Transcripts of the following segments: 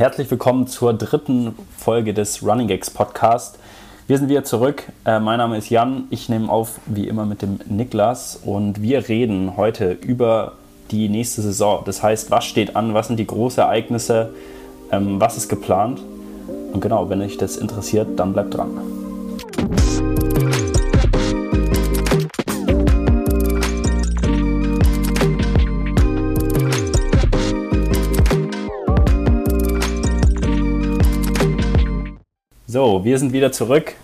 Herzlich willkommen zur dritten Folge des Running Gags Podcast. Wir sind wieder zurück. Äh, mein Name ist Jan. Ich nehme auf wie immer mit dem Niklas und wir reden heute über die nächste Saison. Das heißt, was steht an, was sind die großen Ereignisse, ähm, was ist geplant. Und genau, wenn euch das interessiert, dann bleibt dran. So, wir sind wieder zurück.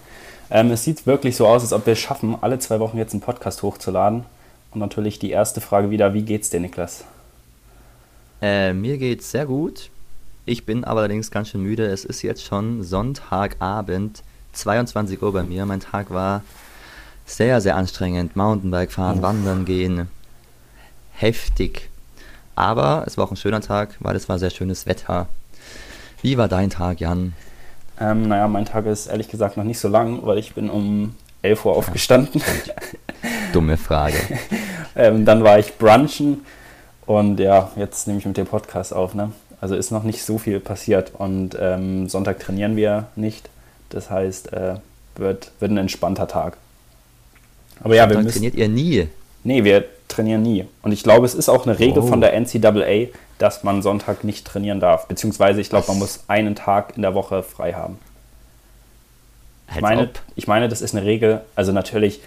Ähm, es sieht wirklich so aus, als ob wir es schaffen, alle zwei Wochen jetzt einen Podcast hochzuladen. Und natürlich die erste Frage wieder: Wie geht's dir, Niklas? Äh, mir geht's sehr gut. Ich bin aber allerdings ganz schön müde. Es ist jetzt schon Sonntagabend, 22 Uhr bei mir. Mein Tag war sehr, sehr anstrengend. Mountainbike fahren, oh. wandern gehen. Heftig. Aber es war auch ein schöner Tag, weil es war sehr schönes Wetter. Wie war dein Tag, Jan? Ähm, naja, mein Tag ist ehrlich gesagt noch nicht so lang, weil ich bin um 11 Uhr aufgestanden. Dumme Frage. ähm, dann war ich brunchen und ja, jetzt nehme ich mit dem Podcast auf. Ne? Also ist noch nicht so viel passiert und ähm, Sonntag trainieren wir nicht. Das heißt, äh, wird, wird ein entspannter Tag. Aber ja, wir müssen, trainiert ihr nie? Nee, wir trainieren nie. Und ich glaube, es ist auch eine Regel oh. von der NCAA, dass man Sonntag nicht trainieren darf. Beziehungsweise, ich glaube, man muss einen Tag in der Woche frei haben. Ich meine, ich meine, das ist eine Regel. Also natürlich,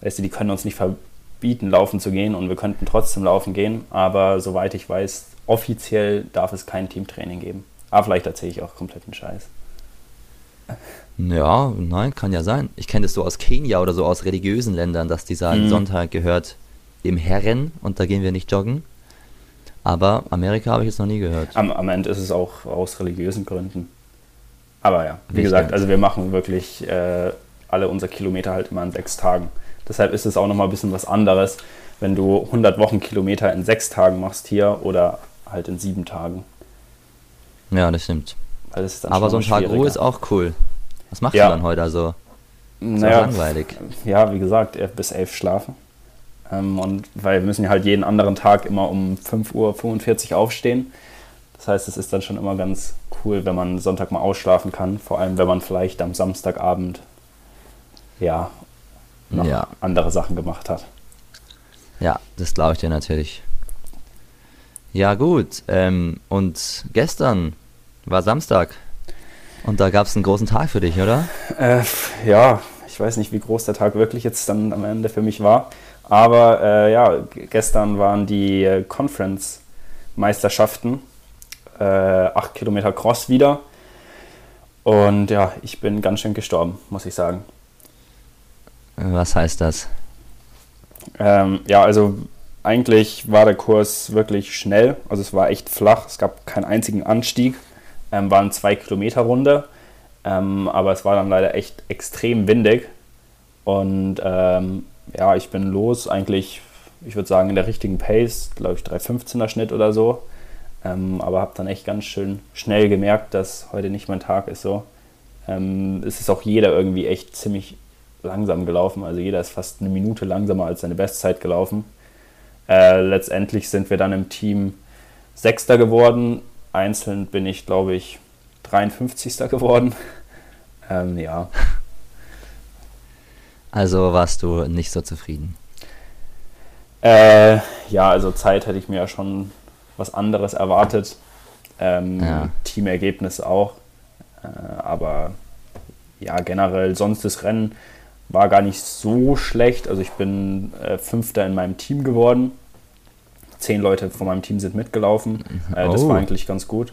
weißt du, die können uns nicht verbieten, laufen zu gehen und wir könnten trotzdem laufen gehen. Aber soweit ich weiß, offiziell darf es kein Teamtraining geben. Aber vielleicht erzähle ich auch kompletten Scheiß. Ja, nein, kann ja sein. Ich kenne das so aus Kenia oder so aus religiösen Ländern, dass die sagen, mhm. Sonntag gehört dem Herren und da gehen wir nicht joggen. Aber Amerika habe ich jetzt noch nie gehört. Am, am Ende ist es auch aus religiösen Gründen. Aber ja, wie Wichtig. gesagt, also wir machen wirklich äh, alle unsere Kilometer halt immer in sechs Tagen. Deshalb ist es auch nochmal ein bisschen was anderes, wenn du 100 Wochenkilometer in sechs Tagen machst hier oder halt in sieben Tagen. Ja, das stimmt. Das Aber so ein Tag Ruhe ist auch cool. Was machst ja. du dann heute also? Naja, langweilig. Ja, wie gesagt, bis elf schlafen. Ähm, und weil wir müssen ja halt jeden anderen Tag immer um 5.45 Uhr aufstehen. Das heißt, es ist dann schon immer ganz cool, wenn man Sonntag mal ausschlafen kann. Vor allem, wenn man vielleicht am Samstagabend ja noch ja. andere Sachen gemacht hat. Ja, das glaube ich dir natürlich. Ja, gut. Ähm, und gestern war Samstag. Und da gab es einen großen Tag für dich, oder? Äh, ja, ich weiß nicht, wie groß der Tag wirklich jetzt dann am Ende für mich war. Aber äh, ja, gestern waren die äh, Conference-Meisterschaften, äh, 8 Kilometer Cross wieder. Und ja, ich bin ganz schön gestorben, muss ich sagen. Was heißt das? Ähm, ja, also eigentlich war der Kurs wirklich schnell. Also es war echt flach. Es gab keinen einzigen Anstieg. Ähm, waren zwei Kilometer Runde. Ähm, aber es war dann leider echt extrem windig. Und ähm, ja, ich bin los, eigentlich, ich würde sagen, in der richtigen Pace, glaube ich, 3,15er Schnitt oder so. Ähm, aber habe dann echt ganz schön schnell gemerkt, dass heute nicht mein Tag ist so. Ähm, es ist auch jeder irgendwie echt ziemlich langsam gelaufen. Also jeder ist fast eine Minute langsamer als seine Bestzeit gelaufen. Äh, letztendlich sind wir dann im Team Sechster geworden. Einzeln bin ich, glaube ich, 53. geworden. Ähm, ja, also warst du nicht so zufrieden? Äh, ja, also Zeit hätte ich mir ja schon was anderes erwartet. Ähm, ja. Teamergebnis auch. Äh, aber ja, generell sonst das Rennen war gar nicht so schlecht. Also ich bin äh, Fünfter in meinem Team geworden. Zehn Leute von meinem Team sind mitgelaufen. Äh, das oh. war eigentlich ganz gut.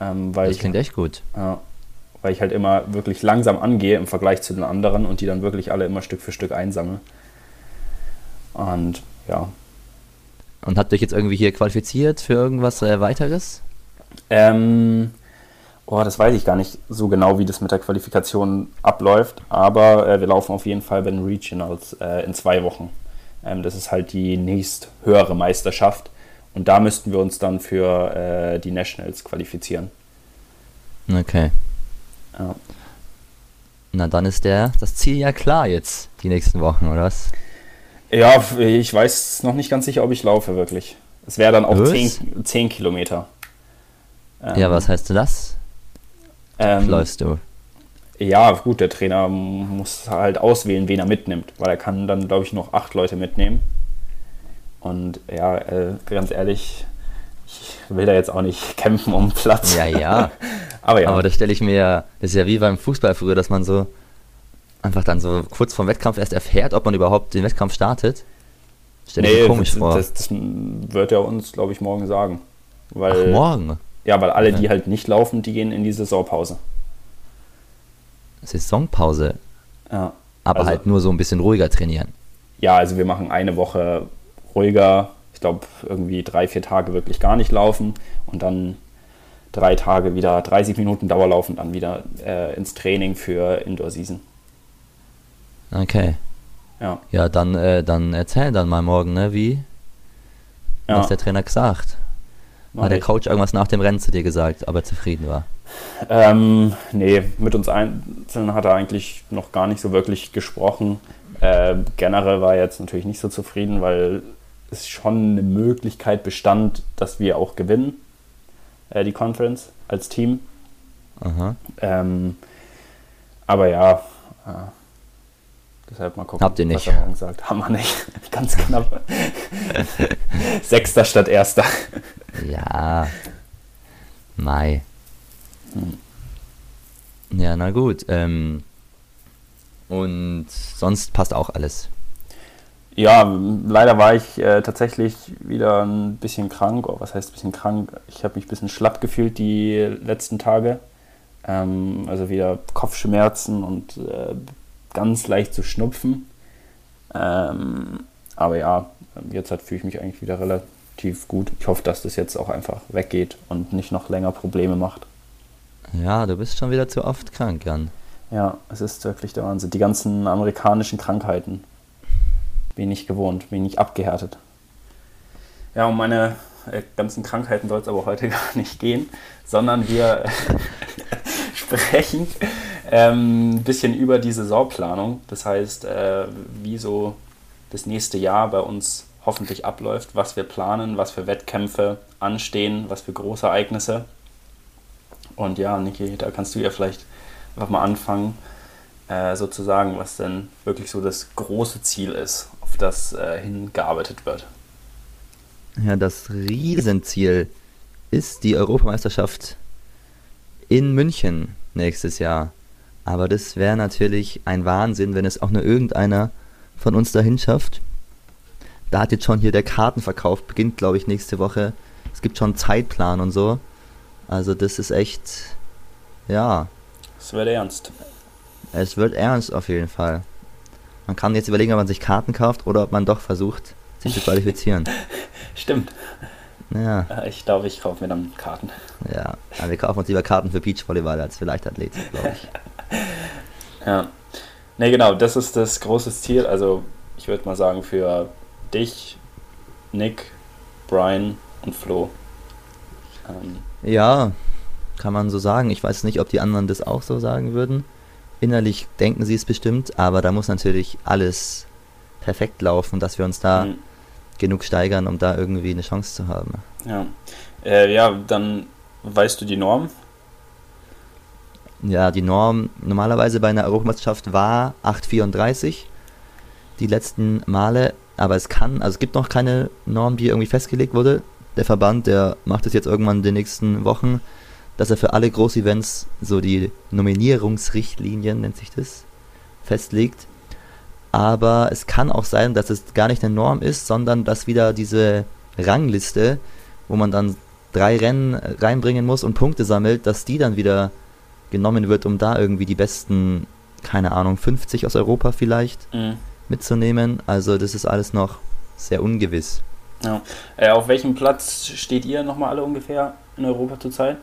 Ähm, weil das klingt ich, echt gut. Ja, weil ich halt immer wirklich langsam angehe im Vergleich zu den anderen und die dann wirklich alle immer Stück für Stück einsammle. Und ja. Und habt ihr euch jetzt irgendwie hier qualifiziert für irgendwas äh, weiteres? Ähm, oh, das weiß ich gar nicht so genau, wie das mit der Qualifikation abläuft, aber äh, wir laufen auf jeden Fall bei den Regionals äh, in zwei Wochen. Ähm, das ist halt die nächst höhere Meisterschaft und da müssten wir uns dann für äh, die Nationals qualifizieren. Okay. Ja. Na, dann ist der, das Ziel ja klar jetzt, die nächsten Wochen, oder was? Ja, ich weiß noch nicht ganz sicher, ob ich laufe, wirklich. Es wäre dann auch 10, 10 Kilometer. Ähm, ja, was heißt das? ähm, Läufst du? Ja, gut, der Trainer muss halt auswählen, wen er mitnimmt, weil er kann dann, glaube ich, noch acht Leute mitnehmen. Und ja, äh, ganz ehrlich, ich will da jetzt auch nicht kämpfen um Platz. Ja, ja. Aber ja, Aber das stelle ich mir, das ist ja wie beim Fußball früher, dass man so einfach dann so kurz vorm Wettkampf erst erfährt, ob man überhaupt den Wettkampf startet. Stelle ich mir komisch das, vor. Das, das wird er uns, glaube ich, morgen sagen. Weil, Ach, morgen. Ja, weil alle, die Ja. halt nicht laufen, die gehen in die Saisonpause. Saisonpause. Ja. Aber Also- halt nur so ein bisschen ruhiger trainieren. ja, also wir machen eine Woche ruhiger, glaube irgendwie drei, vier Tage wirklich gar nicht laufen und dann drei Tage wieder 30 Minuten Dauerlauf und dann wieder äh, ins Training für Indoor Season. Okay. Ja, Ja, dann, äh, dann erzähl dann mal morgen, ne, wie? ja Was der Trainer gesagt? mach Hat der. Coach irgendwas nach dem Rennen zu dir gesagt, ob er zufrieden war? Ähm, nee, mit uns Einzelnen hat er eigentlich noch gar nicht so wirklich gesprochen. Äh, generell war er jetzt natürlich nicht so zufrieden, weil es schon eine Möglichkeit bestand, dass wir auch gewinnen, äh, die Conference als Team. Ähm, aber ja, äh, deshalb mal gucken, Habt ihr nicht. was er morgen sagt. Haben wir nicht. Ganz knapp. Sechster statt Erster. Ja. Mai. Hm. Ja, na gut. Ähm, und sonst passt auch alles. Ja, leider war ich äh, tatsächlich wieder ein bisschen krank. Oh, was heißt ein bisschen krank? Ich habe mich ein bisschen schlapp gefühlt die letzten Tage. Ähm, also wieder Kopfschmerzen und äh, ganz leicht zu schnupfen. Ähm, aber ja, jetzt halt fühle ich mich eigentlich wieder relativ gut. Ich hoffe, dass das jetzt auch einfach weggeht und nicht noch länger Probleme macht. Ja, du bist schon wieder zu oft krank, Jan. Ja, es ist wirklich der Wahnsinn. Die ganzen amerikanischen Krankheiten. Nicht gewohnt, nicht abgehärtet. Ja, um meine äh, ganzen Krankheiten soll es aber heute gar nicht gehen, sondern wir sprechen ähm, ein bisschen über die Saisonplanung. Das heißt, äh, wie so das nächste Jahr bei uns hoffentlich abläuft, was wir planen, was für Wettkämpfe anstehen, was für Großereignisse. Und ja, Niki, da kannst du ja vielleicht einfach mal anfangen, äh, sozusagen, was denn wirklich so das große Ziel ist, das äh, hingearbeitet wird. Ja, das Riesenziel ist die Europameisterschaft in München nächstes Jahr. Aber das wäre natürlich ein Wahnsinn, wenn es auch nur irgendeiner von uns dahin schafft. Da hat jetzt schon hier der Kartenverkauf beginnt, glaube ich, nächste Woche. Es gibt schon einen Zeitplan und so. Also das ist echt, ja, Das wird ernst. es wird ernst auf jeden Fall. Man kann jetzt überlegen, ob man sich Karten kauft oder ob man doch versucht, sich zu qualifizieren. Stimmt. Ja. Äh, Ich glaube, ich kaufe mir dann Karten. Ja, aber wir kaufen uns lieber Karten für Beachvolleyball als für Leichtathletik, glaube ich. Ja. Ne, genau, das ist das große Ziel. Also, ich würde mal sagen, für dich, Nick, Brian und Flo. Ähm, Ja, kann man so sagen. Ich weiß nicht, ob die anderen das auch so sagen würden. Innerlich denken sie es bestimmt, aber da muss natürlich alles perfekt laufen, dass wir uns da mhm. genug steigern, um da irgendwie eine Chance zu haben. ja. Äh, ja, dann weißt du die Norm. Ja, die Norm normalerweise bei einer Europameisterschaft war 8,34 die letzten Male, aber es kann, also es gibt noch keine Norm, die irgendwie festgelegt wurde. Der Verband, der macht es jetzt irgendwann in den nächsten Wochen, dass er für alle Großevents so die Nominierungsrichtlinien, nennt sich das, festlegt. Aber es kann auch sein, dass es gar nicht eine Norm ist, sondern dass wieder diese Rangliste, wo man dann drei Rennen reinbringen muss und Punkte sammelt, dass die dann wieder genommen wird, um da irgendwie die besten, keine Ahnung, 50 aus Europa vielleicht Mhm. mitzunehmen. Also das ist alles noch sehr ungewiss. Ja. Äh, auf welchem Platz steht ihr nochmal alle ungefähr in Europa zurzeit?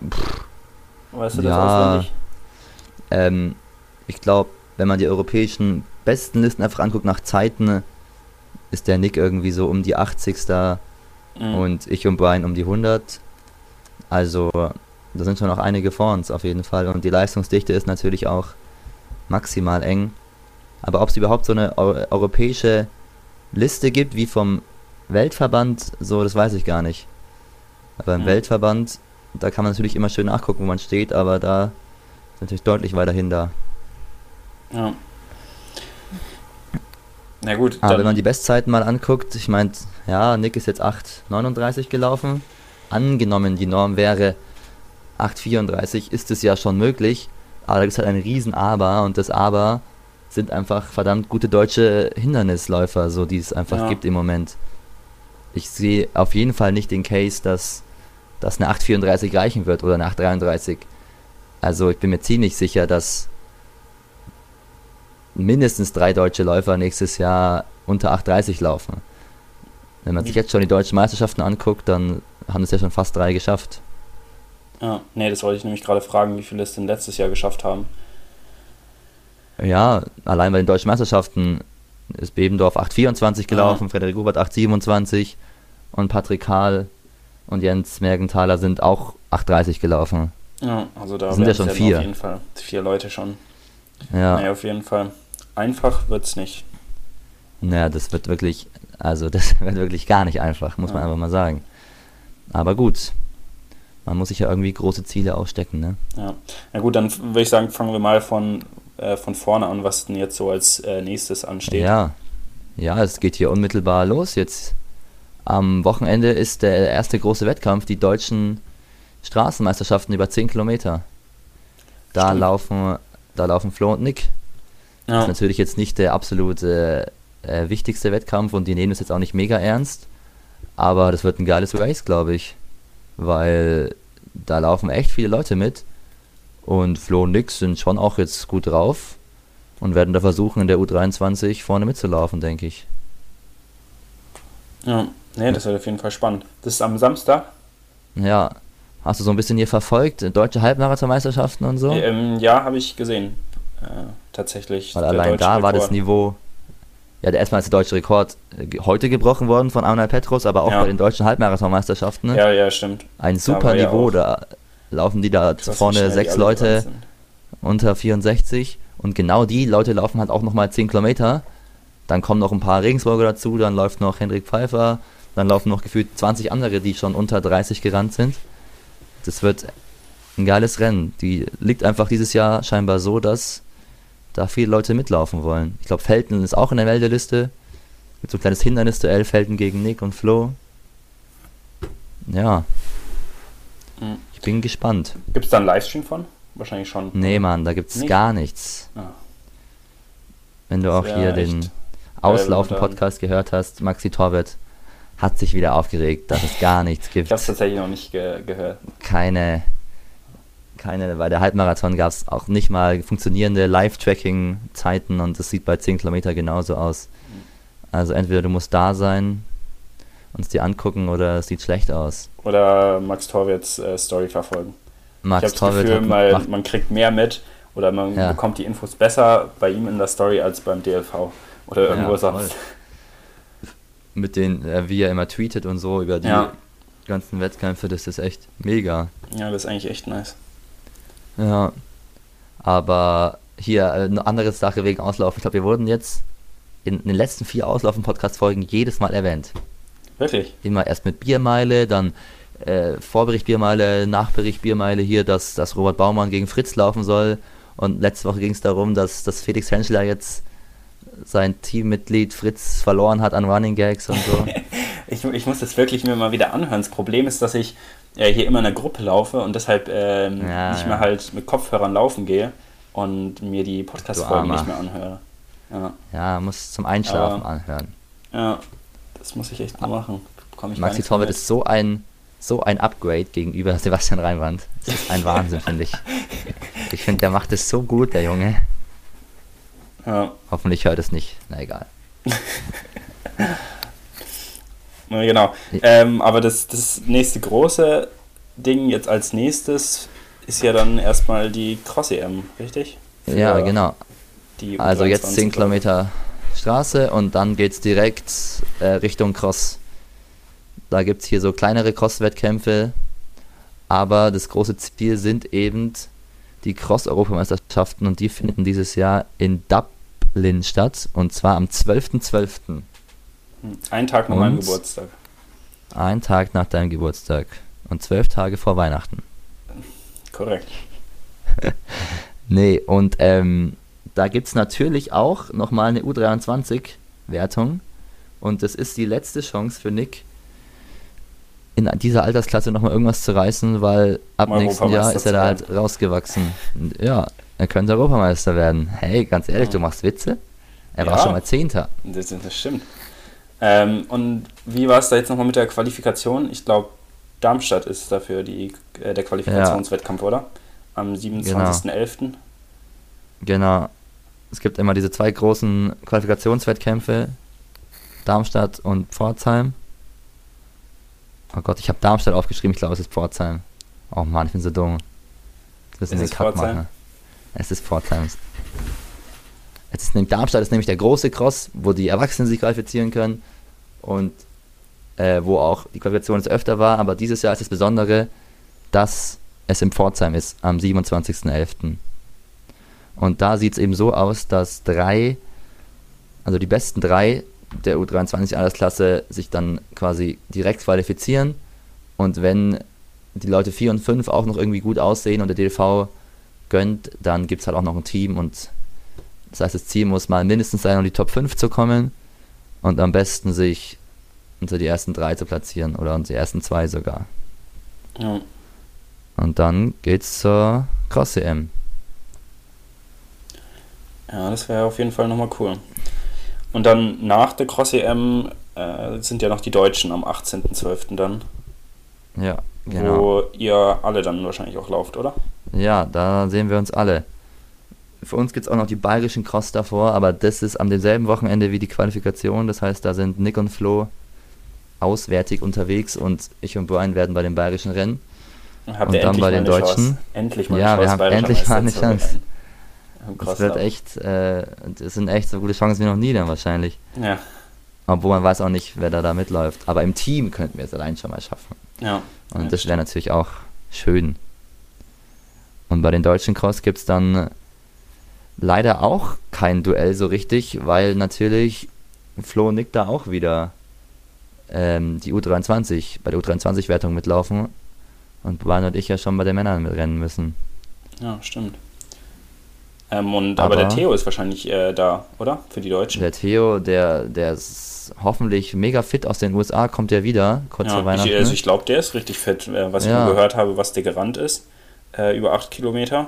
Weißt du das Ja. auswendig? Ähm, ich glaube, wenn man die europäischen besten Listen einfach anguckt nach Zeiten, ist der Nick irgendwie so um die 80. Mhm. und ich und Brian um die 100. Also da sind schon noch einige vor uns auf jeden Fall. Und die Leistungsdichte ist natürlich auch maximal eng. Aber ob es überhaupt so eine eu europäische Liste gibt, wie vom Weltverband, so, das weiß ich gar nicht. Aber im Hm. Weltverband da kann man natürlich immer schön nachgucken, wo man steht, aber da ist natürlich deutlich weiterhin da. Ja. Na gut. Aber wenn man die Bestzeiten mal anguckt, ich meine, ja, Nick ist jetzt 8,39 gelaufen. Angenommen, die Norm wäre 8,34, ist es ja schon möglich. Aber da gibt es halt ein riesen Aber und das Aber sind einfach verdammt gute deutsche Hindernisläufer, so die es einfach ja. gibt im Moment. Ich sehe auf jeden Fall nicht den Case, dass, dass eine 8,34 reichen wird oder eine 8,33. Also ich bin mir ziemlich sicher, dass mindestens drei deutsche Läufer nächstes Jahr unter 8,30 laufen. Wenn man sich jetzt schon die deutschen Meisterschaften anguckt, dann haben es ja schon fast drei geschafft. Ja, nee, das wollte ich nämlich gerade fragen, wie viele es denn letztes Jahr geschafft haben. Ja, allein bei den deutschen Meisterschaften ist Bebendorf 8,24 gelaufen, ja. Frederik Hubert 8,27 und Patrick Kahl und Jens Mergenthaler sind auch 8,30 gelaufen. Ja, also da sind ja schon vier. Auf jeden Fall vier Leute schon. Ja. Nee, auf jeden Fall. Einfach wird es nicht. Naja, das wird wirklich, also das wird wirklich gar nicht einfach, muss ja. man einfach mal sagen. Aber gut, man muss sich ja irgendwie große Ziele ausstecken, ne? Ja, na gut, dann würde ich sagen, fangen wir mal von, äh, von vorne an, was denn jetzt so als äh, nächstes ansteht. Ja, ja, es geht hier unmittelbar los. Jetzt am Wochenende ist der erste große Wettkampf, die deutschen Straßenmeisterschaften über 10 Kilometer. Da Stimmt. laufen, da laufen Flo und Nick. Ja. Das ist natürlich jetzt nicht der absolute äh, wichtigste Wettkampf und die nehmen es jetzt auch nicht mega ernst. Aber das wird ein geiles Race, glaube ich. Weil da laufen echt viele Leute mit. Und Flo und Nix sind schon auch jetzt gut drauf und werden da versuchen, in der U23 vorne mitzulaufen, denke ich. Ja, nee, das wird auf jeden Fall spannend. Das ist am Samstag? Ja. Hast du so ein bisschen hier verfolgt? Deutsche Halbmarathonmeisterschaften und so? Ähm, ja, habe ich gesehen. Äh, tatsächlich. Weil allein da Rekord. war das Niveau ja, erstmal ist der deutsche Rekord äh, heute gebrochen worden von Arnold Petros, aber auch ja. bei den deutschen Halbmarathonmeisterschaften. Ne? Ja, ja, stimmt. Ein super Niveau, ja da laufen die da vorne sechs Leute unter 64 und genau die Leute laufen halt auch nochmal 10 Kilometer. Dann kommen noch ein paar Regensburger dazu, dann läuft noch Hendrik Pfeiffer, dann laufen noch gefühlt 20 andere, die schon unter 30 gerannt sind. Das wird ein geiles Rennen. Die liegt einfach dieses Jahr scheinbar so, dass da viele Leute mitlaufen wollen. Ich glaube, Felten ist auch in der Meldeliste. Mit so ein kleines Hindernisduell, Felten gegen Nick und Flo. Ja. Mhm. Ich bin gespannt. Gibt es da einen Livestream von? Wahrscheinlich schon. Nee, Mann, da gibt es gar nichts. Ah. Wenn du auch hier den Auslaufen-Podcast gehört hast, Maxi Torbett hat sich wieder aufgeregt, dass es gar nichts gibt. Ich habe es tatsächlich noch nicht ge gehört. Keine keine, bei der Halbmarathon gab es auch nicht mal funktionierende Live-Tracking-Zeiten und das sieht bei 10 Kilometer genauso aus. Also entweder du musst da sein, uns die angucken oder es sieht schlecht aus. Oder Max Torwitz äh, Story verfolgen. Max ich habe das Gefühl, mal, man kriegt mehr mit oder man ja. bekommt die Infos besser bei ihm in der Story als beim DLV oder irgendwo ja, sonst. Mit den, äh, wie er immer tweetet und so über die ja. ganzen Wettkämpfe, das ist echt mega. Ja, das ist eigentlich echt nice. Ja. Aber hier äh, eine andere Sache wegen Auslaufen. Ich glaube, wir wurden jetzt in, den letzten vier Auslaufen-Podcast-Folgen jedes Mal erwähnt. Wirklich? Immer erst mit Biermeile, dann äh, Vorbericht Biermeile, Nachbericht Biermeile hier, dass, dass Robert Baumann gegen Fritz laufen soll. Und letzte Woche ging es darum, dass, dass Felix Henschler jetzt sein Teammitglied Fritz verloren hat an Running Gags und so. ich, ich muss das wirklich mir mal wieder anhören. Das Problem ist, dass ich äh, hier immer in der Gruppe laufe und deshalb ähm, ja, nicht mehr halt mit Kopfhörern laufen gehe und mir die Podcast-Folgen nicht mehr anhöre. Ja, ja muss zum Einschlafen Aber, anhören. Ja, das muss ich echt mal machen. Maxi Torwart ist so ein, so ein Upgrade gegenüber Sebastian Reinwand. Das ist ein Wahnsinn, finde ich. Ich finde, der macht es so gut, der Junge. Ja. Hoffentlich hört es nicht. Na egal. genau. Ähm, aber das, das nächste große Ding jetzt als nächstes ist ja dann erstmal die Cross-EM, richtig? Für ja, genau. also jetzt 10 Kilometer Straße und dann geht es direkt äh, Richtung Cross. Da gibt es hier so kleinere Cross-Wettkämpfe, aber das große Ziel sind eben die Cross-Europameisterschaften und die finden dieses Jahr in Dublin statt und zwar am 12.12. .12. Ein Tag nach meinem Geburtstag. Ein Tag nach deinem Geburtstag. Und zwölf Tage vor Weihnachten. Korrekt. nee, und ähm, da gibt es natürlich auch nochmal eine U23-Wertung. Und das ist die letzte Chance für Nick, in dieser Altersklasse nochmal irgendwas zu reißen, weil ab nächsten Jahr ist er da halt rausgewachsen. Und ja, er könnte Europameister werden. Hey, ganz ehrlich, ja. du machst Witze? Er ja, war schon mal Zehnter. Das, das stimmt. Ähm, und wie war es da jetzt nochmal mit der Qualifikation? Ich glaube, Darmstadt ist dafür die, äh, der Qualifikationswettkampf, ja. oder? Am 27.11. Genau. genau. Es gibt immer diese zwei großen Qualifikationswettkämpfe, Darmstadt und Pforzheim. Oh Gott, ich habe Darmstadt aufgeschrieben, ich glaube, es ist Pforzheim. Oh Mann, ich bin so dumm. Das ist, ist Kack machen. Es ist Pforzheim. Es ist nämlich, Darmstadt ist nämlich der große Cross, wo die Erwachsenen sich qualifizieren können und äh, wo auch die Qualifikation jetzt öfter war. Aber dieses Jahr ist das Besondere, dass es in Pforzheim ist, am 27.11. Und da sieht es eben so aus, dass drei, also die besten drei der U23-Altersklasse sich dann quasi direkt qualifizieren. Und wenn die Leute 4 und 5 auch noch irgendwie gut aussehen und der DLV gönnt, dann gibt es halt auch noch ein Team und das heißt, das Ziel muss mal mindestens sein, um die Top 5 zu kommen und am besten sich unter die ersten drei zu platzieren oder unter die ersten zwei sogar. Ja. Und dann geht's zur Cross-EM. Ja, das wäre auf jeden Fall nochmal cool. Und dann nach der Cross-EM äh, sind ja noch die Deutschen am 18.12. dann. Ja, genau. Wo ihr alle dann wahrscheinlich auch lauft, oder? Ja, da sehen wir uns alle. Für uns gibt es auch noch die bayerischen Cross davor, aber das ist am demselben Wochenende wie die Qualifikation. Das heißt, da sind Nick und Flo auswärtig unterwegs und ich und Brian werden bei den bayerischen Rennen. Habt und dann bei den Deutschen. Chance. Endlich mal ja, wir haben endlich mal eine Chance. Es wird echt, äh, es sind echt so gute Chancen wie noch nie dann wahrscheinlich. Ja. Obwohl man weiß auch nicht, wer da, da mitläuft. Aber im Team könnten wir es allein schon mal schaffen. Ja. Und das wäre natürlich auch schön. Und bei den deutschen Cross gibt es dann leider auch kein Duell so richtig, weil natürlich Flo und Nick da auch wieder ähm, die U23, bei der U23-Wertung mitlaufen und Brian und ich ja schon bei den Männern mitrennen müssen. Ja, stimmt. Ähm, und, aber, aber, der Theo ist wahrscheinlich äh, da, oder? Für die Deutschen. Der Theo, der, der ist hoffentlich mega fit aus den USA, kommt ja wieder, kurz ja, vor Weihnachten. Ich, also ich glaube, der ist richtig fit, äh, was ich ja. gehört habe, was der gerannt ist. Äh, über 8 Kilometer.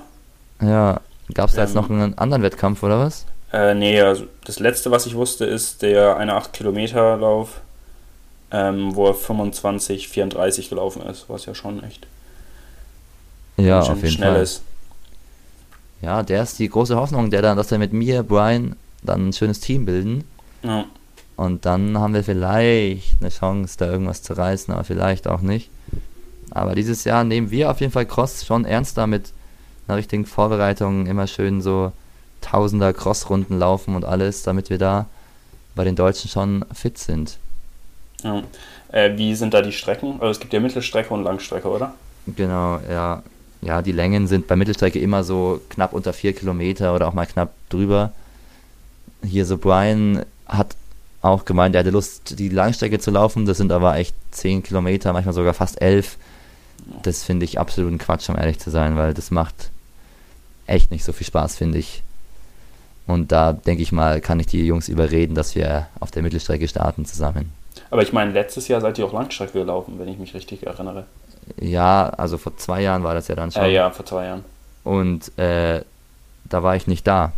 Ja, gab es da ähm, jetzt noch einen anderen Wettkampf, oder was? Äh, nee, also das letzte, was ich wusste, ist der eine 8 Kilometer Lauf, ähm, wo er 25, 34 gelaufen ist, was ja schon echt ja, auf jeden schnell Fall. ist. Ja, der ist die große Hoffnung, der dann, dass er mit mir, Brian, dann ein schönes Team bilden. Ja. Und dann haben wir vielleicht eine Chance, da irgendwas zu reißen, aber vielleicht auch nicht. Aber dieses Jahr nehmen wir auf jeden Fall Cross schon ernster mit einer richtigen Vorbereitung, immer schön so Tausender Crossrunden laufen und alles, damit wir da bei den Deutschen schon fit sind. Ja. Äh, wie sind da die Strecken? Also es gibt ja Mittelstrecke und Langstrecke, oder? Genau, ja ja, die Längen sind bei Mittelstrecke immer so knapp unter vier Kilometer oder auch mal knapp drüber. Hier so Brian hat auch gemeint, er hatte Lust, die Langstrecke zu laufen. Das sind aber echt zehn Kilometer, manchmal sogar fast elf. Das finde ich absoluten Quatsch, um ehrlich zu sein, weil das macht echt nicht so viel Spaß, finde ich. Und da denke ich mal, kann ich die Jungs überreden, dass wir auf der Mittelstrecke starten zusammen. Aber ich meine, letztes Jahr seid ihr auch Langstrecke gelaufen, wenn ich mich richtig erinnere. Ja, also vor zwei Jahren war das ja dann schon. Äh, ja, vor zwei Jahren. Und äh, da war ich nicht da.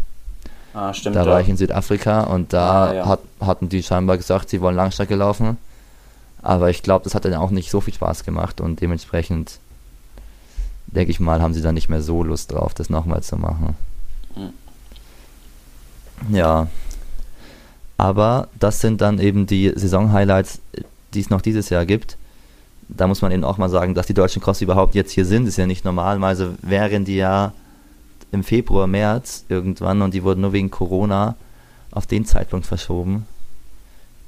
Ah, stimmt. Da ja. war ich in Südafrika und da ah, ja. hat, hatten die scheinbar gesagt, sie wollen Langstrecke laufen. Aber ich glaube, das hat dann auch nicht so viel Spaß gemacht und dementsprechend denke ich mal, haben sie dann nicht mehr so Lust drauf, das nochmal zu machen. Mhm. Ja. Aber das sind dann eben die Saison-Highlights, die es noch dieses Jahr gibt da muss man eben auch mal sagen, dass die deutschen Cross überhaupt jetzt hier sind, ist ja nicht normalerweise wären die ja im Februar, März irgendwann und die wurden nur wegen Corona auf den Zeitpunkt verschoben,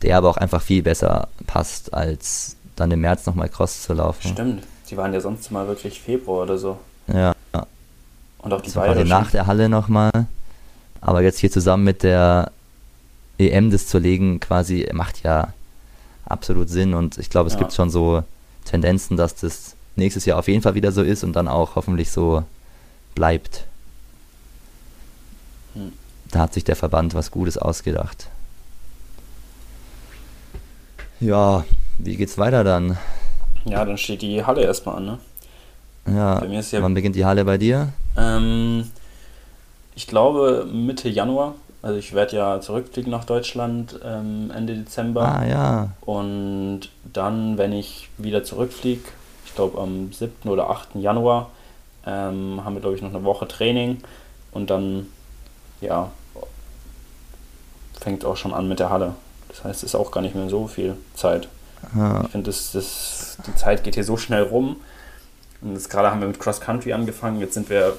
der aber auch einfach viel besser passt, als dann im März nochmal Cross zu laufen. Stimmt, die waren ja sonst mal wirklich Februar oder so. Ja. Und auch die so beiden. Nach der Halle nochmal. Aber jetzt hier zusammen mit der EM das zu legen, quasi macht ja absolut Sinn und ich glaube, es ja. gibt schon so Tendenzen, dass das nächstes Jahr auf jeden Fall wieder so ist und dann auch hoffentlich so bleibt. Hm. Da hat sich der Verband was Gutes ausgedacht. Ja, wie geht's weiter dann? Ja, dann steht die Halle erstmal an, ne? Ja, ja- wann beginnt die Halle bei dir? Ähm, ich glaube Mitte Januar. Also ich werde ja zurückfliegen nach Deutschland ähm, Ende Dezember. Ah ja, Und dann, wenn ich wieder zurückfliege, ich glaube am 7. oder 8. Januar, ähm, haben wir, glaube ich, noch eine Woche Training. Und dann, ja, fängt auch schon an mit der Halle. Das heißt, es ist auch gar nicht mehr so viel Zeit. ja. Ich finde, das, das, die Zeit geht hier so schnell rum. Und jetzt gerade haben wir mit Cross Country angefangen. Jetzt sind wir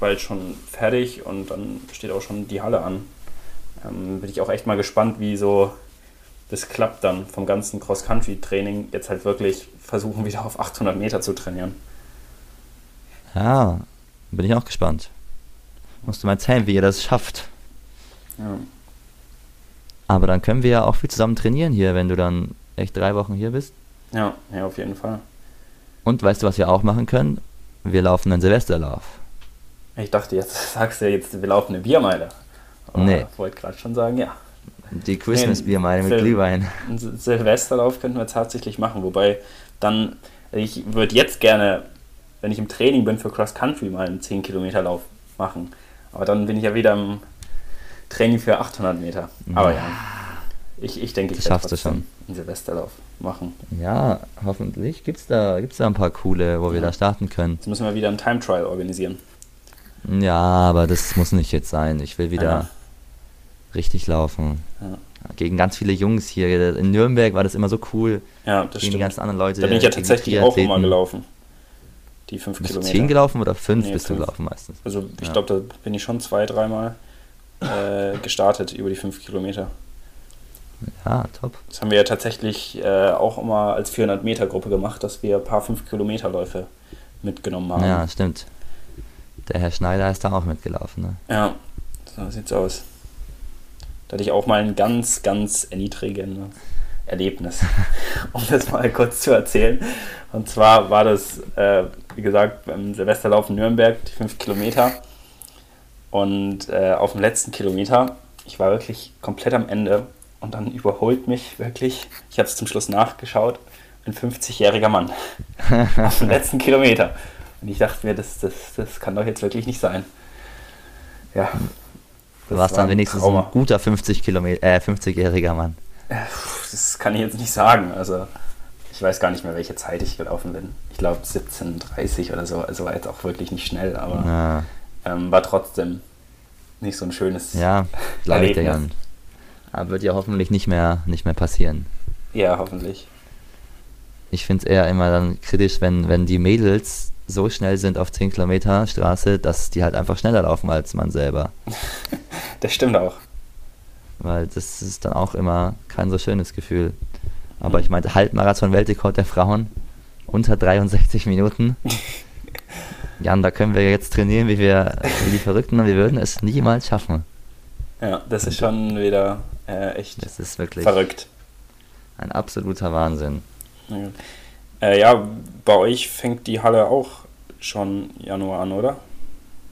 bald schon fertig und dann steht auch schon die Halle an. Ähm, bin ich auch echt mal gespannt, wie so das klappt dann vom ganzen Cross Country Training. Jetzt halt wirklich versuchen, wieder auf 800 Meter zu trainieren. ja, bin ich auch gespannt. Musst du mal erzählen, wie ihr das schafft. Ja, Aber dann können wir ja auch viel zusammen trainieren hier, wenn du dann echt drei Wochen hier bist. ja, ja auf jeden Fall. Und weißt du, was wir auch machen können? Wir laufen einen Silvesterlauf. Ich dachte, jetzt sagst du jetzt, wir laufen eine Biermeile. Aber Nee. Ich wollte gerade schon sagen, ja. Die Christmas-Biermeile mit Sil- Glühwein. Silvesterlauf könnten wir tatsächlich machen, wobei dann, ich würde jetzt gerne, wenn ich im Training bin für Cross Country, mal einen 10 Kilometer Lauf machen. Aber dann bin ich ja wieder im Training für 800 Meter. Aber ja, ich, ich denke, ich Das schaffst du schon. einen Silvesterlauf machen. Ja, hoffentlich gibt's da, gibt's da ein paar coole, wo wir Ja. da starten können. Jetzt müssen wir wieder einen Time Trial organisieren. Ja, aber das muss nicht jetzt sein. Ich will wieder Ja. richtig laufen. Ja. Gegen ganz viele Jungs hier. In Nürnberg war das immer so cool. Ja, das gegen die stimmt. ganzen anderen Leute. Da bin ich ja tatsächlich auch immer gelaufen. Die 5 Bist du Kilometer. 10 gelaufen oder 5 Nee, bist fünf. du gelaufen meistens? Also ich Ja. glaube, da bin ich schon zwei, dreimal äh, gestartet über die 5 Kilometer. Ja, top. Das haben wir ja tatsächlich äh, auch immer als 400 Meter Gruppe gemacht, dass wir ein paar 5 Kilometer Läufe mitgenommen haben. Ja, stimmt. Der Herr Schneider ist da auch mitgelaufen. Ne? Ja, so sieht's aus. Da hatte ich auch mal ein ganz, ganz erniedrigendes Erlebnis, um das mal kurz zu erzählen. Und zwar war das, äh, wie gesagt, beim Silvesterlauf in Nürnberg, die 5 Kilometer. Und äh, auf dem letzten Kilometer, ich war wirklich komplett am Ende und dann überholt mich wirklich, ich habe es zum Schluss nachgeschaut, ein 50-jähriger Mann auf dem letzten Kilometer. Und ich dachte mir, das, das, das kann doch jetzt wirklich nicht sein. Ja. Du warst war dann wenigstens Trauma. ein guter 50 Kilometer, äh, 50-jähriger Mann. Äh, Das kann ich jetzt nicht sagen. Also, ich weiß gar nicht mehr, welche Zeit ich gelaufen bin. Ich glaube 17,30 oder so. Also war jetzt auch wirklich nicht schnell, aber Ja, ähm, war trotzdem nicht so ein schönes. ja glaube ich dir gern. Aber wird ja hoffentlich nicht mehr, nicht mehr passieren. Ja, hoffentlich. Ich finde es eher immer dann kritisch, wenn, wenn die Mädels so schnell sind auf 10 Kilometer Straße, dass die halt einfach schneller laufen als man selber. Das stimmt auch. Weil das ist dann auch immer kein so schönes Gefühl. Aber ich meinte, Halbmarathon-Weltrekord der Frauen unter 63 Minuten. Jan, da können wir jetzt trainieren, wie wir wie die Verrückten und wir würden es niemals schaffen. Ja, das ist schon wieder äh, echt Das ist wirklich verrückt. ein absoluter Wahnsinn. Ja. Äh, ja, bei euch fängt die Halle auch schon Januar an, oder?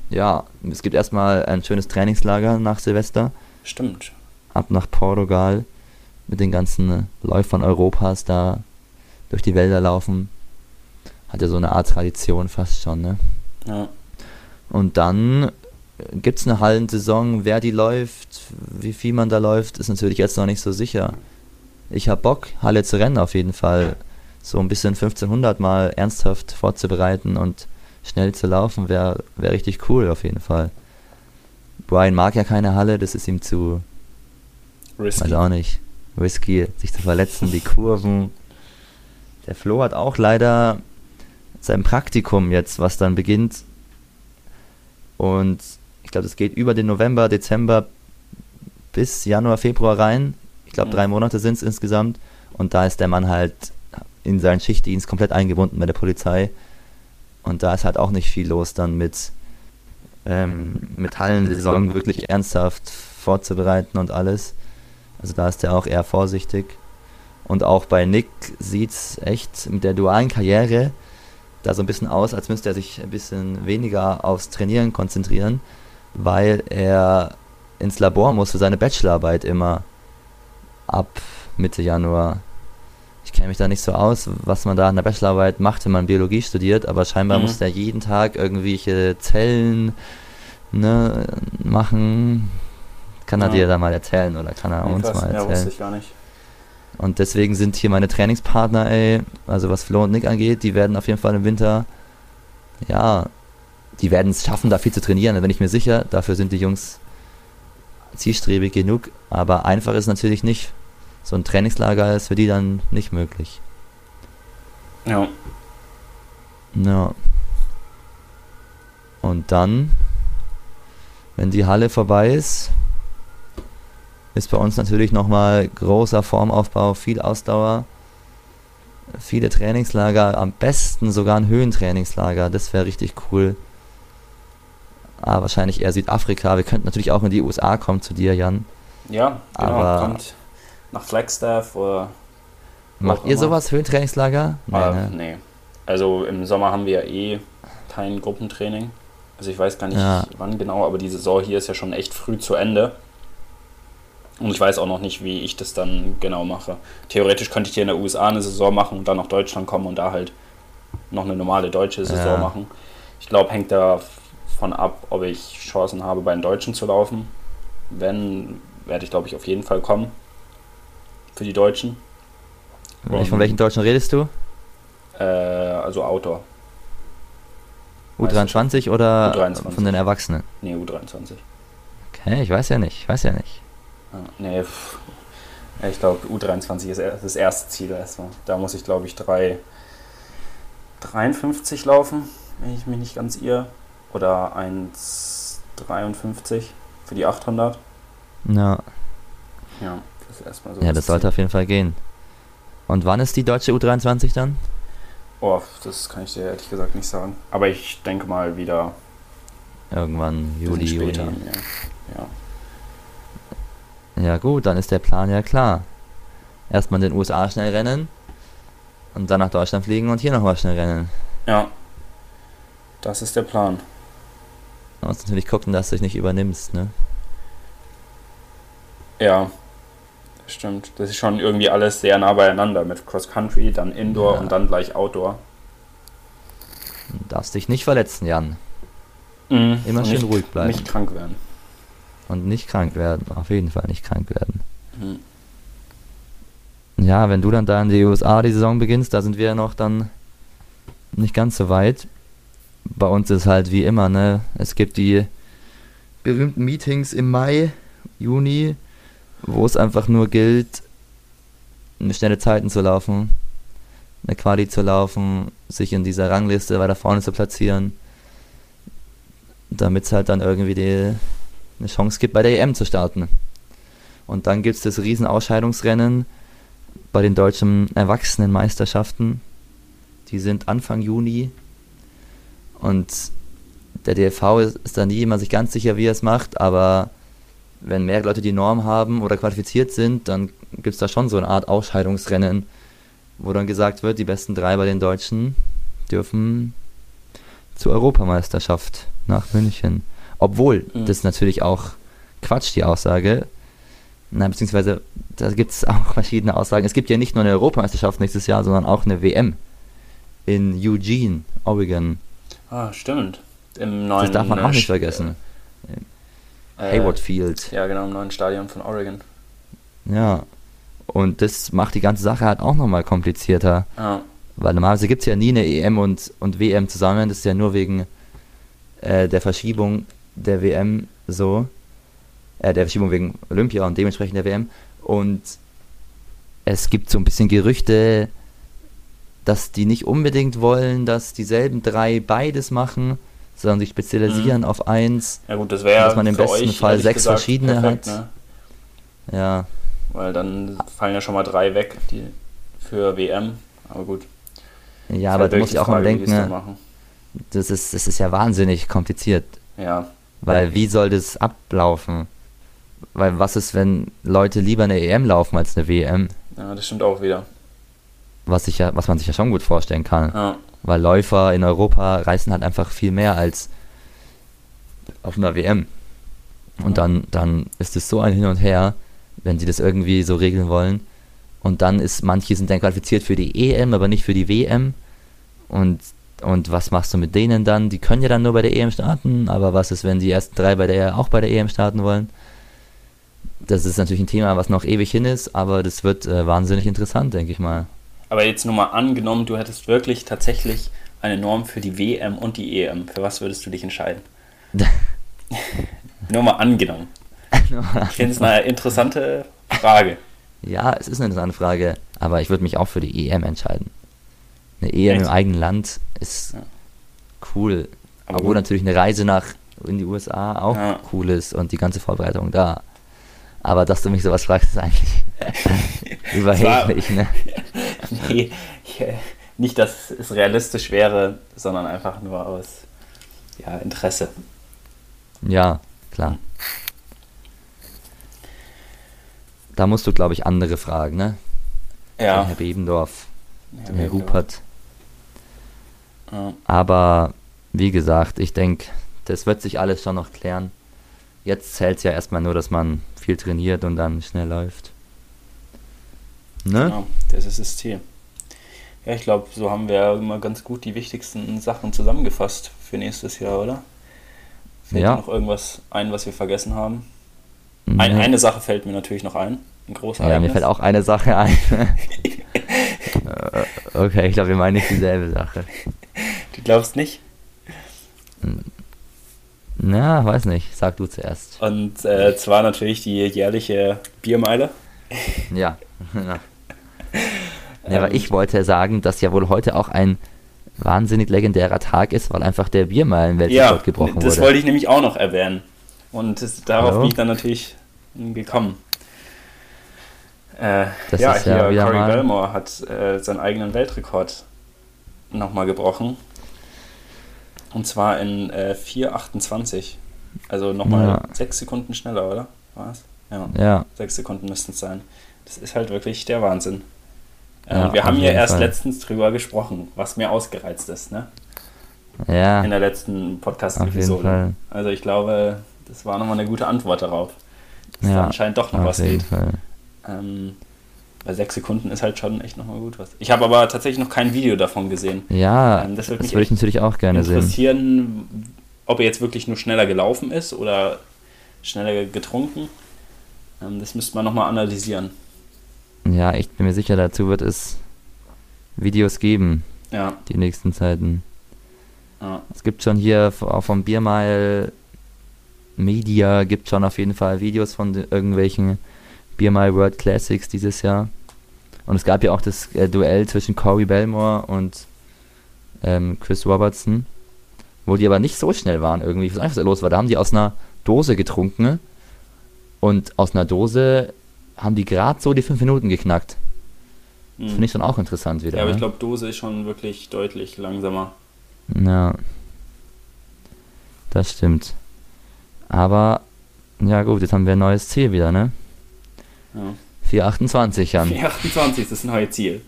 Ja, es gibt erstmal ein schönes Trainingslager nach Silvester. Stimmt. ab nach Portugal mit den ganzen Läufern Europas da durch die Wälder laufen. Hat ja so eine Art Tradition fast schon, ne? Ja. Und dann gibt es eine Hallensaison, wer die läuft, wie viel man da läuft, ist natürlich jetzt noch nicht so sicher. Ich habe Bock, Halle zu rennen auf jeden Fall. So ein bisschen 1500 mal ernsthaft vorzubereiten und schnell zu laufen, wäre wär richtig cool auf jeden Fall. Brian mag ja keine Halle, das ist ihm zu, Risky. Weiß auch nicht. Whisky, sich zu verletzen, die Kurven. Der Flo hat auch leider sein Praktikum jetzt, was dann beginnt. Und ich glaube, das geht über den November, Dezember bis Januar, Februar rein. Ich glaube, Mhm. drei Monate sind es insgesamt. Und da ist der Mann halt in seinen Schichtdienst komplett eingebunden bei der Polizei. Und da ist halt auch nicht viel los dann mit, ähm, mit Hallensaison wirklich ernsthaft vorzubereiten und alles. Also da ist er auch eher vorsichtig. Und auch bei Nick sieht es echt mit der dualen Karriere da so ein bisschen aus, als müsste er sich ein bisschen weniger aufs Trainieren konzentrieren, weil er ins Labor muss für seine Bachelorarbeit immer ab Mitte Januar. Ich kenne mich da nicht so aus, was man da in der Bachelorarbeit macht, wenn man Biologie studiert, aber scheinbar Mhm. muss der jeden Tag irgendwelche Zellen ne, machen. Kann er Ja. dir da mal erzählen oder kann er Nee, uns krass. mal Ja, erzählen? wusste ich gar nicht. Und deswegen sind hier meine Trainingspartner, ey, also was Flo und Nick angeht, die werden auf jeden Fall im Winter, ja, die werden es schaffen, da viel zu trainieren, da bin ich mir sicher. Dafür sind die Jungs zielstrebig genug, aber einfach ist natürlich nicht. So ein Trainingslager ist für die dann nicht möglich. Ja. Ja. Und dann, wenn die Halle vorbei ist, ist bei uns natürlich nochmal großer Formaufbau, viel Ausdauer, viele Trainingslager, am besten sogar ein Höhentrainingslager, das wäre richtig cool. Aber wahrscheinlich eher Südafrika. Wir könnten natürlich auch in die USA kommen zu dir, Jan. Ja, genau. Aber- kommt nach Flagstaff oder. Macht ihr immer. sowas, Höhentrainingslager? Nee, Ah, ne? nee. Also im Sommer haben wir ja eh kein Gruppentraining. Also ich weiß gar nicht Ja. wann genau, aber die Saison hier ist ja schon echt früh zu Ende. Und ich weiß auch noch nicht, wie ich das dann genau mache. Theoretisch könnte ich hier in der USA eine Saison machen und dann nach Deutschland kommen und da halt noch eine normale deutsche Saison Ja. machen. Ich glaube, hängt davon ab, ob ich Chancen habe, bei den Deutschen zu laufen. Wenn, werde ich glaube ich auf jeden Fall kommen. Für die Deutschen. Von welchen Deutschen redest du? Äh, also Outdoor. U23 oder U23. von den Erwachsenen? Nee, U23. Okay, ich weiß ja nicht, ich weiß ja nicht. Ja, nee, pff. Ich glaube, U23 ist das erste Ziel erstmal. Da muss ich, glaube ich, 3, 53 laufen, wenn ich mich nicht ganz irre. Oder 1,53 für die 800. Ja, Ja, das erstmal so. ja das sollte auf jeden Fall gehen. Und wann ist die deutsche U23 dann? Oh, das kann ich dir ehrlich gesagt nicht sagen. Aber ich denke mal wieder Irgendwann Juli, bisschen Juli. später. Ja. ja. Ja gut, dann ist der Plan ja klar. Erstmal in den USA schnell rennen und dann nach Deutschland fliegen und hier nochmal schnell rennen. ja, das ist der Plan. Man muss natürlich gucken, dass du dich nicht übernimmst, ne? Ja, stimmt. Das ist schon irgendwie alles sehr nah beieinander mit Cross Country, dann Indoor Ja. und dann gleich Outdoor. Du darfst dich nicht verletzen, Jan. Mhm. Immer Und schön nicht, ruhig bleiben. Nicht krank werden. Und nicht krank werden. Auf jeden Fall nicht krank werden. Mhm. Ja, wenn du dann da in die USA die Saison beginnst, da sind wir ja noch dann nicht ganz so weit. Bei uns ist halt wie immer, ne? Es gibt die berühmten Meetings im Mai, Juni, wo es einfach nur gilt, eine schnelle Zeiten zu laufen, eine Quali zu laufen, sich in dieser Rangliste weiter vorne zu platzieren, damit es halt dann irgendwie die, eine Chance gibt, bei der EM zu starten. Und dann gibt es das riesen Ausscheidungsrennen bei den deutschen Erwachsenenmeisterschaften. Die sind Anfang Juni. Und der DFV ist, ist da nie immer sich ganz sicher, wie er es macht, aber wenn mehr Leute die Norm haben oder qualifiziert sind, dann gibt es da schon so eine Art Ausscheidungsrennen, wo dann gesagt wird, die besten drei bei den Deutschen dürfen zur Europameisterschaft nach München. Obwohl, Mhm. das ist natürlich auch Quatsch, die Aussage. Na, beziehungsweise, da gibt es auch verschiedene Aussagen. Es gibt ja nicht nur eine Europameisterschaft nächstes Jahr, sondern auch eine WM in Eugene, Oregon. Ah, stimmt. Im neuen Das darf man auch nicht vergessen. Äh, Hayward Field. Ja, genau, im neuen Stadion von Oregon. Ja. Und das macht die ganze Sache halt auch nochmal komplizierter. Ja, Weil normalerweise gibt es ja nie eine EM und, und WM zusammen. Das ist ja nur wegen äh, der Verschiebung der WM so. Äh, der Verschiebung wegen Olympia und dementsprechend der WM. Und es gibt so ein bisschen Gerüchte, dass die nicht unbedingt wollen, dass dieselben drei beides machen, sondern sich spezialisieren auf eins. ja gut, das wäre Dass man im besten euch, Fall sechs gesagt, verschiedene perfekt, hat. Ne? Ja, Weil dann fallen ja schon mal drei weg, die für WM. Aber gut. ja aber halt musst die ja auch mal denken, ne, das ist, das ist ja wahnsinnig kompliziert. Ja, Weil wie soll das ablaufen? Weil was ist, wenn Leute lieber eine EM laufen als eine WM? ja, das stimmt auch wieder. Was, ich ja, was man sich ja schon gut vorstellen kann. Ja, Weil Läufer in Europa reißen halt einfach viel mehr als auf einer WM. Und dann, dann ist es so ein Hin und Her, wenn sie das irgendwie so regeln wollen. Und dann ist, manche sind dann qualifiziert für die EM, aber nicht für die WM. Und, und was machst du mit denen dann? Die können ja dann nur bei der EM starten, aber was ist, wenn die ersten drei bei der auch bei der EM starten wollen? Das ist natürlich ein Thema, was noch ewig hin ist, aber das wird äh, wahnsinnig interessant, denke ich mal. Aber jetzt nur mal angenommen, du hättest wirklich tatsächlich eine Norm für die WM und die EM. Für was würdest du dich entscheiden? nur mal angenommen. ich finde es eine interessante Frage. Ja, es ist eine interessante Frage, aber ich würde mich auch für die EM entscheiden. Eine EM Echt? im eigenen Land ist ja. cool. Aber Obwohl natürlich eine Reise nach in die USA auch ja. cool ist und die ganze Vorbereitung da. Aber dass du mich sowas fragst, ist eigentlich überheblich, ne? nee, nicht, dass es realistisch wäre, sondern einfach nur aus ja, Interesse. Ja, klar. Da musst du, glaube ich, andere fragen, ne? Ja. Den Herr Bebendorf, Herr den Herr Rupert. Ja. Aber wie gesagt, ich denke, das wird sich alles schon noch klären. Jetzt zählt es ja erstmal nur, dass man viel trainiert und dann schnell läuft. Ne? Genau, das ist das Ziel. Ja, ich glaube, so haben wir immer ganz gut die wichtigsten Sachen zusammengefasst für nächstes Jahr, oder? Fällt ja. noch irgendwas ein, was wir vergessen haben? Ein, Eine Sache fällt mir natürlich noch ein. Ein großer Ja, mir fällt auch eine Sache ein. Äh, okay, ich glaube, wir meinen nicht dieselbe Sache. Du glaubst nicht? Na, weiß nicht. Sag du zuerst. Und äh, zwar natürlich die jährliche Biermeile. Ja. ja. ja aber ich wollte sagen, dass ja wohl heute auch ein wahnsinnig legendärer Tag ist, weil einfach der Biermeilen-Weltrekord ja, gebrochen wurde. Das wollte ich nämlich auch noch erwähnen. Und das, darauf Hallo? bin ich dann natürlich gekommen. Äh, ja, hier ja Corey Belmore hat äh, seinen eigenen Weltrekord nochmal gebrochen. Und zwar in äh, 4,28. Also nochmal ja. sechs Sekunden schneller, oder? War es? Ja. ja. Sechs Sekunden müssten es sein. Das ist halt wirklich der Wahnsinn. Äh, ja, wir haben ja erst Fall. letztens drüber gesprochen, was mir ausgereizt ist, ne? Ja. In der letzten Podcast-Episode. Also ich glaube, das war nochmal eine gute Antwort darauf. Dass ja, da anscheinend doch noch was geht. Ähm, bei sechs Sekunden ist halt schon echt nochmal gut was. Ich habe aber tatsächlich noch kein Video davon gesehen. Ja, ähm, das, das würde ich natürlich auch gerne interessieren, sehen. ob er jetzt wirklich nur schneller gelaufen ist oder schneller getrunken. Ähm, das müsste man nochmal analysieren. Ja, ich bin mir sicher, dazu wird es Videos geben. Ja. Die nächsten Zeiten. Ja. Es gibt schon hier auch vom Biermile Media gibt schon auf jeden Fall Videos von irgendwelchen Be My World Classics dieses Jahr. Und es gab ja auch das äh, Duell zwischen Corey Belmore und ähm, Chris Robertson, wo die aber nicht so schnell waren irgendwie. Ich weiß nicht, was da los war. Da haben die aus einer Dose getrunken und aus einer Dose haben die gerade so die 5 Minuten geknackt. Mhm. Finde ich dann auch interessant wieder. Ja, aber ne? ich glaube, Dose ist schon wirklich deutlich langsamer. Ja. Das stimmt. Aber, ja gut, jetzt haben wir ein neues Ziel wieder, ne? Ja. 428, Jan. 428 ist das neue Ziel.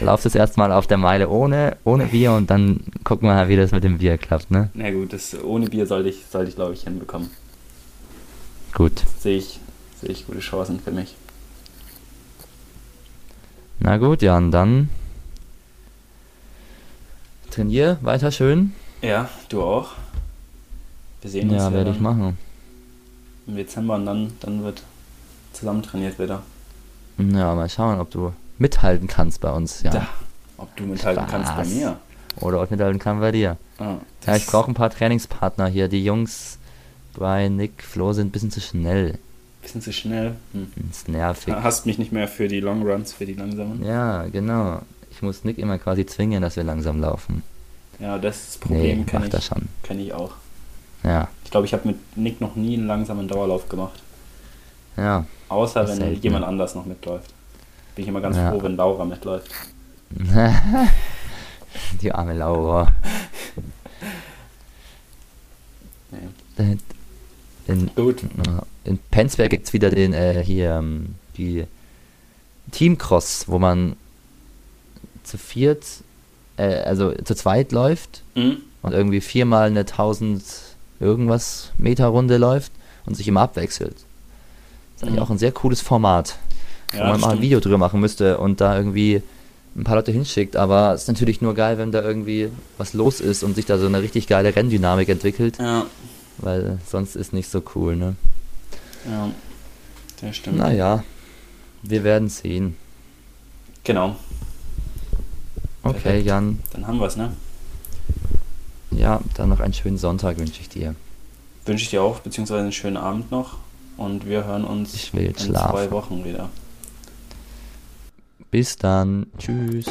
Lauf das erstmal auf der Meile ohne, ohne Bier und dann gucken wir mal, wie das mit dem Bier klappt, ne? Na gut, das ohne Bier sollte ich, sollte ich glaube ich, hinbekommen. Gut. Sehe ich, sehe ich gute Chancen für mich. Na gut, Jan, dann trainier weiter schön. Ja, du auch. Wir sehen uns ja. werde ich machen. Im Dezember und dann, dann wird zusammen trainiert wieder. Ja, mal schauen, ob du mithalten kannst bei uns. Ja. Da, ob du mithalten Spaß. kannst bei mir. Oder ob ich mithalten kann bei dir. Ah, ja, ich brauche ein paar Trainingspartner hier. Die Jungs Brian, Nick, Flo sind ein bisschen zu schnell. Bisschen zu schnell? Hm. ist nervig. Hast mich nicht mehr für die Long Runs, für die langsamen? Ja, genau. Ich muss Nick immer quasi zwingen, dass wir langsam laufen. Ja, das ist das Problem nee, kenne ich, das schon. Kenn ich auch. Ja. Ich glaube, ich habe mit Nick noch nie einen langsamen Dauerlauf gemacht. Ja. Außer wenn selten. jemand anders noch mitläuft. Bin ich immer ganz ja. froh, wenn Laura mitläuft. Die arme Laura. nee. In, Gut. In Penzberg gibt es wieder den, äh, hier, ähm, die Teamcross, wo man zu viert äh, also zu zweit läuft Mhm. und irgendwie viermal eine 1000 irgendwas Meter Runde läuft und sich immer abwechselt. Eigentlich Mhm. auch ein sehr cooles Format, wo Ja, man mal ein. Video drüber machen müsste und da irgendwie ein paar Leute hinschickt. Aber es ist natürlich nur geil, wenn da irgendwie was los ist und sich da so eine richtig geile Renndynamik entwickelt, Ja, weil sonst ist nicht so cool, ne? ja. Das stimmt. Naja, wir werden sehen. Genau, Okay, Perfekt. Jan, dann haben wir es, ne? ja, dann noch einen schönen Sonntag wünsche ich dir. Wünsche ich dir auch, beziehungsweise einen schönen Abend noch. Und wir hören uns Ich will in schlafen. zwei Wochen wieder. Bis dann. Tschüss.